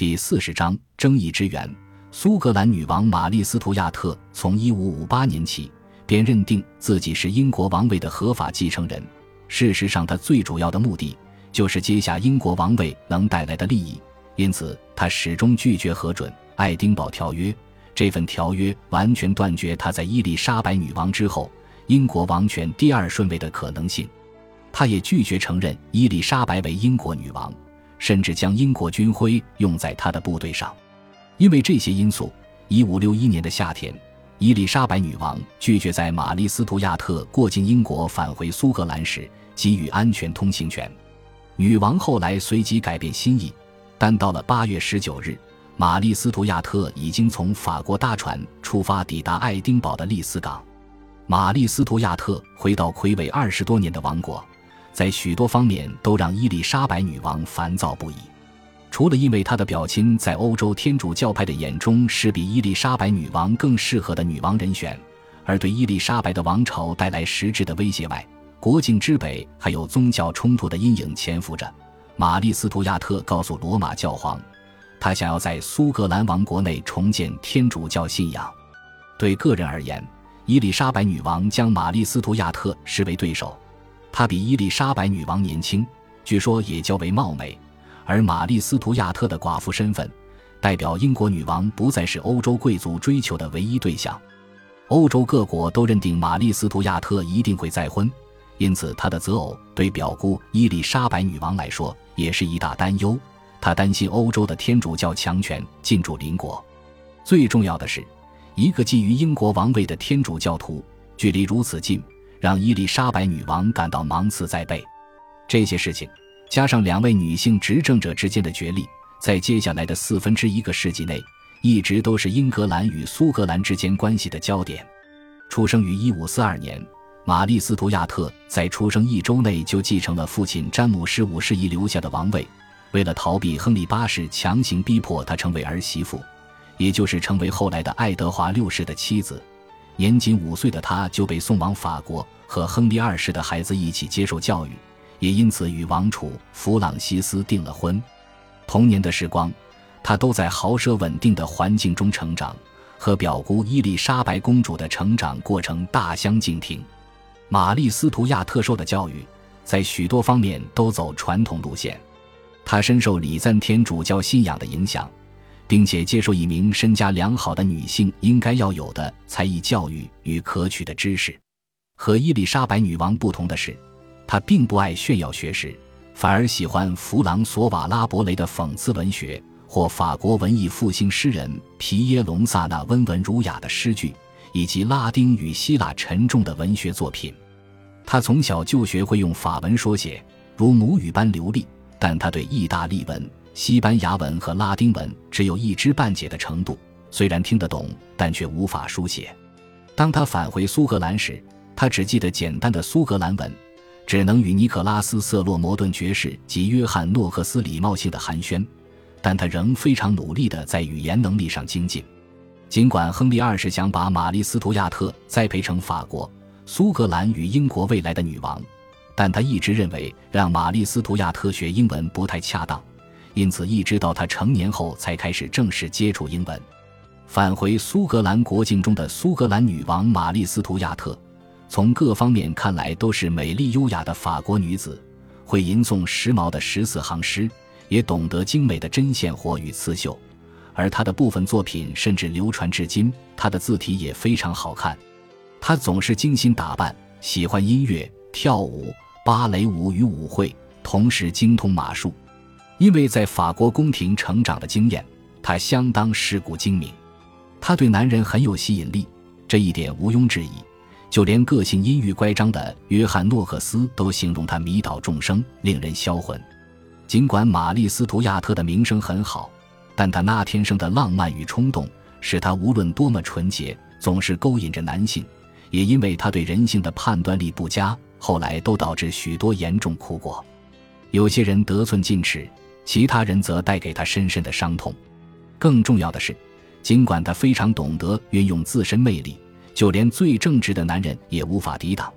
第四十章争议之源。苏格兰女王玛丽·斯图亚特从一五五八年起便认定自己是英国王位的合法继承人。事实上，她最主要的目的就是接下英国王位能带来的利益，因此她始终拒绝核准《爱丁堡条约》。这份条约完全断绝她在伊丽莎白女王之后英国王权第二顺位的可能性。她也拒绝承认伊丽莎白为英国女王。甚至将英国军徽用在他的部队上，因为这些因素，一五六一年的夏天，伊丽莎白女王拒绝在玛丽斯图亚特过境英国返回苏格兰时给予安全通行权。女王后来随即改变心意，但到了八月十九日，玛丽斯图亚特已经从法国大船出发，抵达爱丁堡的利斯港。玛丽斯图亚特回到魁伟二十多年的王国。在许多方面都让伊丽莎白女王烦躁不已，除了因为她的表亲在欧洲天主教派的眼中是比伊丽莎白女王更适合的女王人选，而对伊丽莎白的王朝带来实质的威胁外，国境之北还有宗教冲突的阴影潜伏着。玛丽斯图亚特告诉罗马教皇，他想要在苏格兰王国内重建天主教信仰。对个人而言，伊丽莎白女王将玛丽斯图亚特视为对手。她比伊丽莎白女王年轻，据说也较为貌美，而玛丽斯图亚特的寡妇身份，代表英国女王不再是欧洲贵族追求的唯一对象。欧洲各国都认定玛丽斯图亚特一定会再婚，因此她的择偶对表姑伊丽莎白女王来说也是一大担忧。她担心欧洲的天主教强权进驻邻国。最重要的是，一个觊觎英国王位的天主教徒，距离如此近。让伊丽莎白女王感到芒刺在背，这些事情加上两位女性执政者之间的角力，在接下来的四分之一个世纪内，一直都是英格兰与苏格兰之间关系的焦点。出生于1542年，玛丽斯图亚特在出生一周内就继承了父亲詹姆士五世遗留下的王位。为了逃避亨利八世强行逼迫她成为儿媳妇，也就是成为后来的爱德华六世的妻子。年仅五岁的他就被送往法国，和亨利二世的孩子一起接受教育，也因此与王储弗朗西斯订了婚。童年的时光，他都在豪奢稳定的环境中成长，和表姑伊丽莎白公主的成长过程大相径庭。玛丽斯图亚特受的教育，在许多方面都走传统路线，她深受礼赞天主教信仰的影响。并且接受一名身家良好的女性应该要有的才艺教育与可取的知识。和伊丽莎白女王不同的是，她并不爱炫耀学识，反而喜欢弗朗索瓦拉伯雷的讽刺文学，或法国文艺复兴诗人皮耶隆萨那温文儒雅的诗句，以及拉丁与希腊沉重的文学作品。他从小就学会用法文说写，如母语般流利，但他对意大利文。西班牙文和拉丁文只有一知半解的程度，虽然听得懂，但却无法书写。当他返回苏格兰时，他只记得简单的苏格兰文，只能与尼可拉斯·瑟洛摩顿爵士及约翰·诺克斯礼貌性的寒暄。但他仍非常努力地在语言能力上精进。尽管亨利二世想把玛丽·斯图亚特栽培成法国、苏格兰与英国未来的女王，但他一直认为让玛丽·斯图亚特学英文不太恰当。因此，一直到他成年后才开始正式接触英文。返回苏格兰国境中的苏格兰女王玛丽斯图亚特，从各方面看来都是美丽优雅的法国女子，会吟诵时髦的十四行诗，也懂得精美的针线活与刺绣，而她的部分作品甚至流传至今。她的字体也非常好看。她总是精心打扮，喜欢音乐、跳舞、芭蕾舞与舞会，同时精通马术。因为在法国宫廷成长的经验，他相当世故精明。他对男人很有吸引力，这一点毋庸置疑。就连个性阴郁乖张的约翰诺克斯都形容他迷倒众生，令人销魂。尽管玛丽斯图亚特的名声很好，但他那天生的浪漫与冲动，使他无论多么纯洁，总是勾引着男性。也因为他对人性的判断力不佳，后来都导致许多严重苦果。有些人得寸进尺。其他人则带给他深深的伤痛。更重要的是尽管他非常懂得运用自身魅力就连最正直的男人也无法抵挡。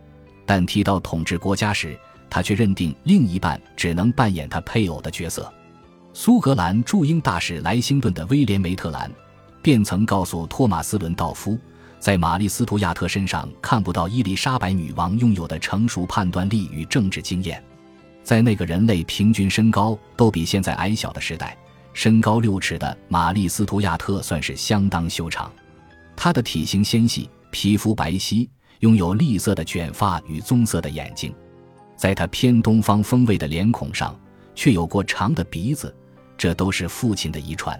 但提到统治国家时他却认定另一半只能扮演他配偶的角色。苏格兰驻英大使莱辛顿的威廉梅特兰便曾告诉托马斯伦道夫在玛丽斯图亚特身上看不到伊丽莎白女王拥有的成熟判断力与政治经验。在那个人类平均身高都比现在矮小的时代，身高六尺的玛丽斯图亚特算是相当修长。他的体型纤细，皮肤白皙，拥有栗色的卷发与棕色的眼睛。在他偏东方风味的脸孔上，却有过长的鼻子，这都是父亲的遗传。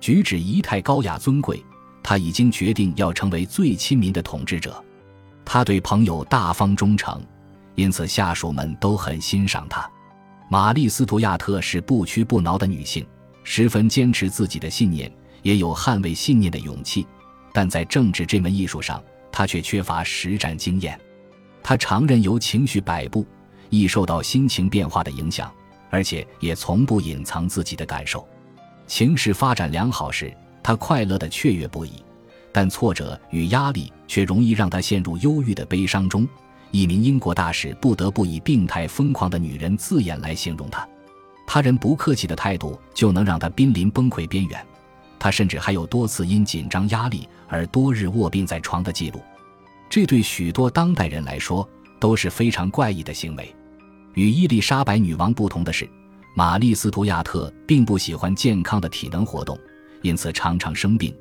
举止仪态高雅尊贵，他已经决定要成为最亲民的统治者。他对朋友大方忠诚。因此下属们都很欣赏她。玛丽斯图亚特是不屈不挠的女性十分坚持自己的信念也有捍卫信念的勇气。但在政治这门艺术上她却缺乏实战经验。她常任由情绪摆布易受到心情变化的影响而且也从不隐藏自己的感受。情势发展良好时她快乐的雀跃不已但挫折与压力却容易让她陷入忧郁的悲伤中一名英国大使不得不以病态疯狂的女人字眼来形容她，他人不客气的态度就能让她濒临崩溃边缘。她甚至还有多次因紧张压力而多日卧病在床的记录，这对许多当代人来说都是非常怪异的行为。与伊丽莎白女王不同的是，玛丽斯图亚特并不喜欢健康的体能活动，因此常常生病，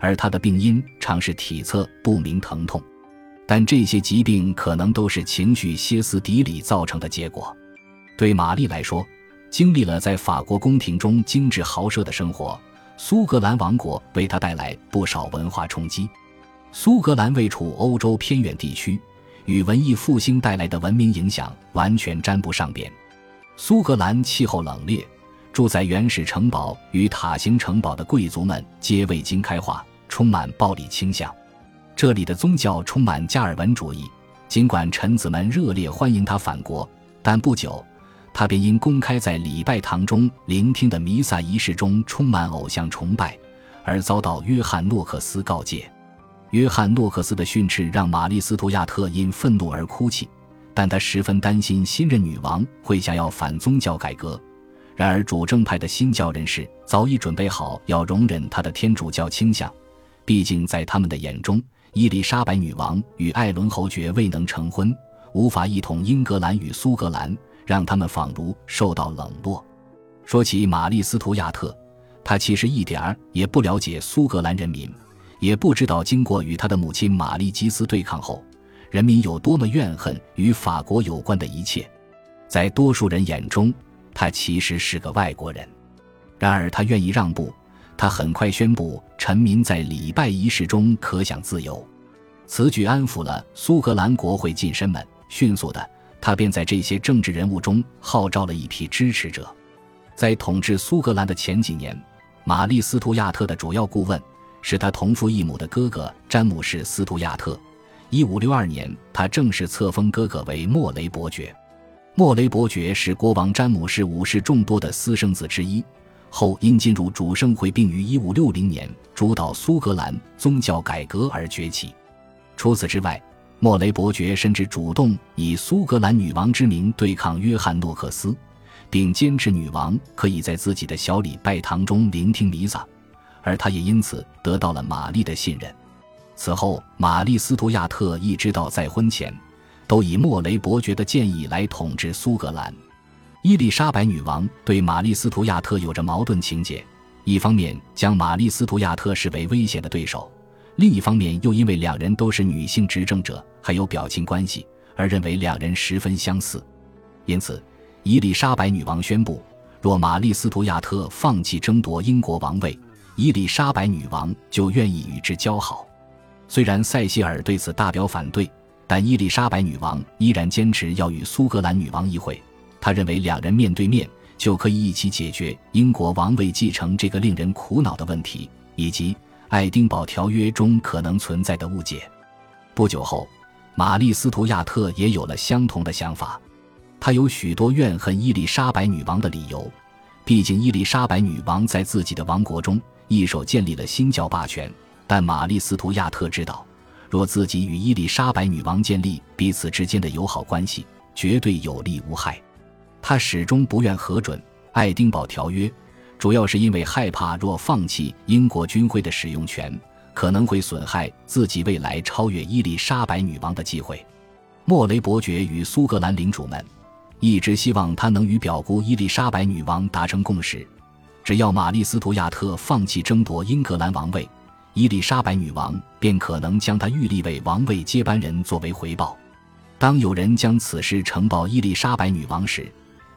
而她的病因常是体侧不明疼痛。但这些疾病可能都是情绪歇斯底里造成的结果。对玛丽来说经历了在法国宫廷中精致豪奢的生活苏格兰王国为她带来不少文化冲击。苏格兰位处欧洲偏远地区与文艺复兴带来的文明影响完全沾不上边。苏格兰气候冷冽住在原始城堡与塔形城堡的贵族们皆未经开化充满暴力倾向这里的宗教充满加尔文主义尽管臣子们热烈欢迎他返国但不久他便因公开在礼拜堂中聆听的弥撒仪式中充满偶像崇拜而遭到约翰诺克斯告诫。约翰诺克斯的训斥让玛丽斯图亚特因愤怒而哭泣但他十分担心新任女王会想要反宗教改革。然而主政派的新教人士早已准备好要容忍他的天主教倾向毕竟在他们的眼中伊丽莎白女王与艾伦侯爵未能成婚，无法一统英格兰与苏格兰，让他们仿如受到冷落。说起玛丽·斯图亚特，他其实一点儿也不了解苏格兰人民，也不知道经过与他的母亲玛丽·吉斯对抗后，人民有多么怨恨与法国有关的一切。在多数人眼中，他其实是个外国人。然而，他愿意让步，他很快宣布臣民在礼拜仪式中可享自由。此举安抚了苏格兰国会近身们，迅速的，他便在这些政治人物中号召了一批支持者。在统治苏格兰的前几年，玛丽·斯图亚特的主要顾问是他同父异母的哥哥詹姆士·斯图亚特。一五六二年，他正式册封哥哥为莫雷伯爵。莫雷伯爵是国王詹姆士五世众多的私生子之一，后因进入主圣会，并于1560年主导苏格兰宗教改革而崛起。除此之外，莫雷伯爵甚至主动以苏格兰女王之名对抗约翰诺克斯。并坚持女王可以在自己的小礼拜堂中聆听弥撒，而他也因此得到了玛丽的信任。此后，玛丽斯图亚特一直到再婚前，都以莫雷伯爵的建议来统治苏格兰。伊丽莎白女王对玛丽·斯图亚特有着矛盾情节，一方面将玛丽·斯图亚特视为危险的对手，另一方面又因为两人都是女性执政者，还有表情关系，而认为两人十分相似。因此，伊丽莎白女王宣布，若玛丽·斯图亚特放弃争夺英国王位，伊丽莎白女王就愿意与之交好。虽然塞西尔对此大表反对，但伊丽莎白女王依然坚持要与苏格兰女王一会。他认为两人面对面就可以一起解决英国王位继承这个令人苦恼的问题以及爱丁堡条约中可能存在的误解。不久后玛丽斯图亚特也有了相同的想法。他有许多怨恨伊丽莎白女王的理由毕竟伊丽莎白女王在自己的王国中一手建立了新教霸权但玛丽斯图亚特知道若自己与伊丽莎白女王建立彼此之间的友好关系绝对有利无害。他始终不愿核准爱丁堡条约，主要是因为害怕若放弃英国军徽的使用权，可能会损害自己未来超越伊丽莎白女王的机会。莫雷伯爵与苏格兰领主们一直希望他能与表姑伊丽莎白女王达成共识，只要玛丽斯图亚特放弃争夺英格兰王位，伊丽莎白女王便可能将他预立为王位接班人作为回报。当有人将此事呈报伊丽莎白女王时。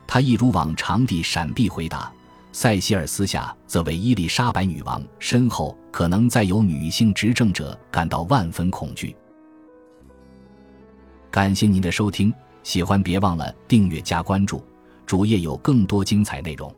他一如往常地闪避回答。塞西尔私下则为伊丽莎白女王身后可能再有女性执政者感到万分恐惧。感谢您的收听，喜欢别忘了订阅加关注，主页有更多精彩内容。